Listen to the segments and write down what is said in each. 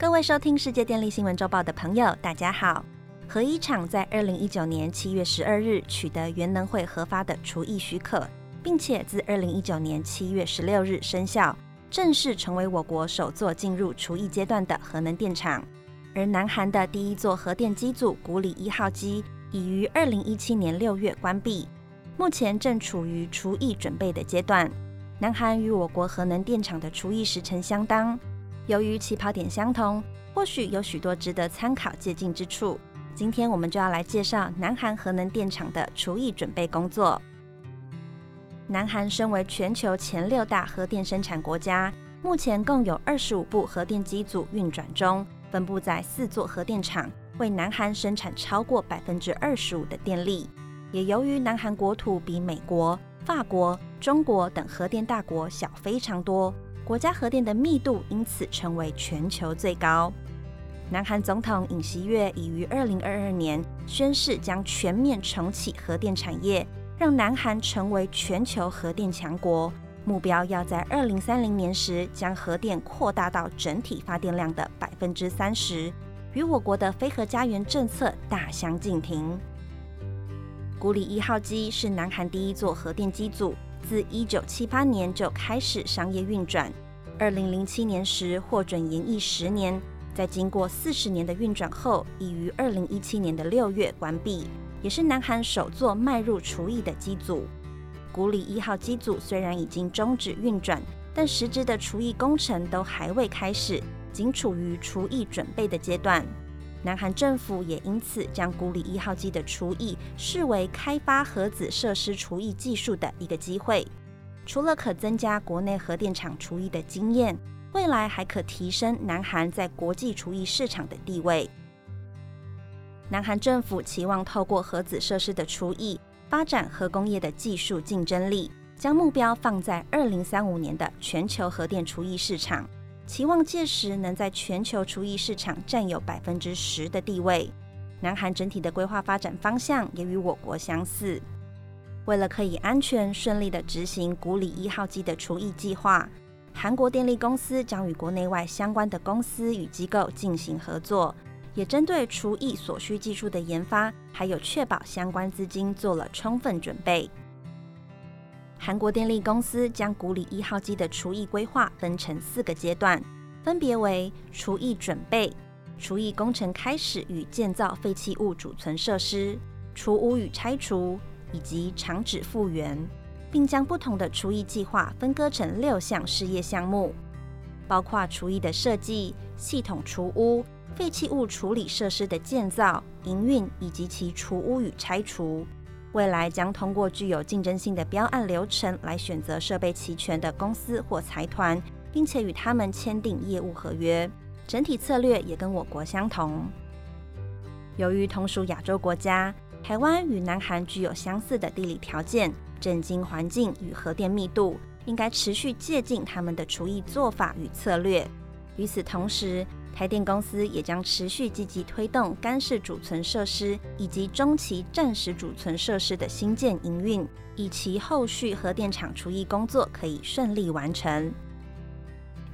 各位收听世界电力新闻周报的朋友，大家好。核一厂在二零一九年七月十二日取得原能会核发的除役许可，并且自二零一九年七月十六日生效，正式成为我国首座进入除役阶段的核能电厂。而南韩的第一座核电机组古里一号机已于二零一七年六月关闭，目前正处于除役准备的阶段。南韩与我国核能电厂的除役时程相当，由于起跑点相同，或许有许多值得参考借鉴之处。今天我们就要来介绍南韩核能电厂的厨艺准备工作。南韩身为全球前六大核电生产国家，目前共有二十五部核电机组运转中，分布在四座核电厂，为南韩生产超过百分之二十五的电力。也由于南韩国土比美国、法国、中国等核电大国小非常多，国家核电的密度因此成为全球最高。南韩总统尹锡悦已于二零二二年宣誓将全面重启核电产业，让南韩成为全球核电强国。目标要在二零三零年时将核电扩大到整体发电量的百分之三十，与我国的非核家园政策大相径庭。古里一号机是南韩第一座核电机组，自一九七八年就开始商业运转，二零零七年时获准延役十年。在经过四十年的运转后，已于二零一七年的六月关闭，也是南韩首座迈入除役的机组。古里一号机组虽然已经终止运转，但实质的除役工程都还未开始，仅处于除役准备的阶段。南韩政府也因此将古里一号机的除役视为开发核子设施除役技术的一个机会，除了可增加国内核电厂除役的经验。未来还可提升南韩在国际厨艺市场的地位。南韩政府期望透过核子设施的厨艺，发展核工业的技术竞争力，将目标放在二零三五年的全球核电厨艺市场，期望届时能在全球厨艺市场占有百分之十的地位。南韩整体的规划发展方向也与我国相似。为了可以安全顺利的执行古里一号机的厨艺计划。韩国电力公司将与国内外相关的公司与机构进行合作，也针对除役所需技术的研发，还有确保相关资金做了充分准备。韩国电力公司将古里一号机的除役规划分成四个阶段，分别为除役准备、除役工程开始与建造废弃物储存设施、除污与拆除，以及厂址复原。并将不同的除役计划分割成六项事业项目，包括除役的设计、系统除污、废弃物处理设施的建造、营运以及其除污与拆除。未来将通过具有竞争性的标案流程来选择设备齐全的公司或财团，并且与他们签订业务合约。整体策略也跟我国相同。由于同属亚洲国家，台湾与南韩具有相似的地理条件。震惊环境与核电密度，应该持续借鉴他们的厨艺做法与策略。与此同时，台电公司也将持续积极推动干式储存设施以及中期暂时储存设施的新建营运，以其后续核电厂厨艺工作可以顺利完成。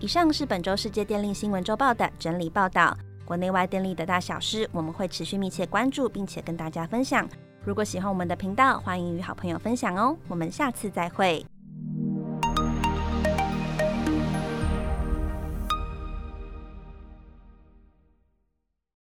以上是本周世界电力新闻周报的整理报道，国内外电力的大小事，我们会持续密切关注，并且跟大家分享。如果喜欢我们的频道，欢迎与好朋友分享哦。我们下次再会。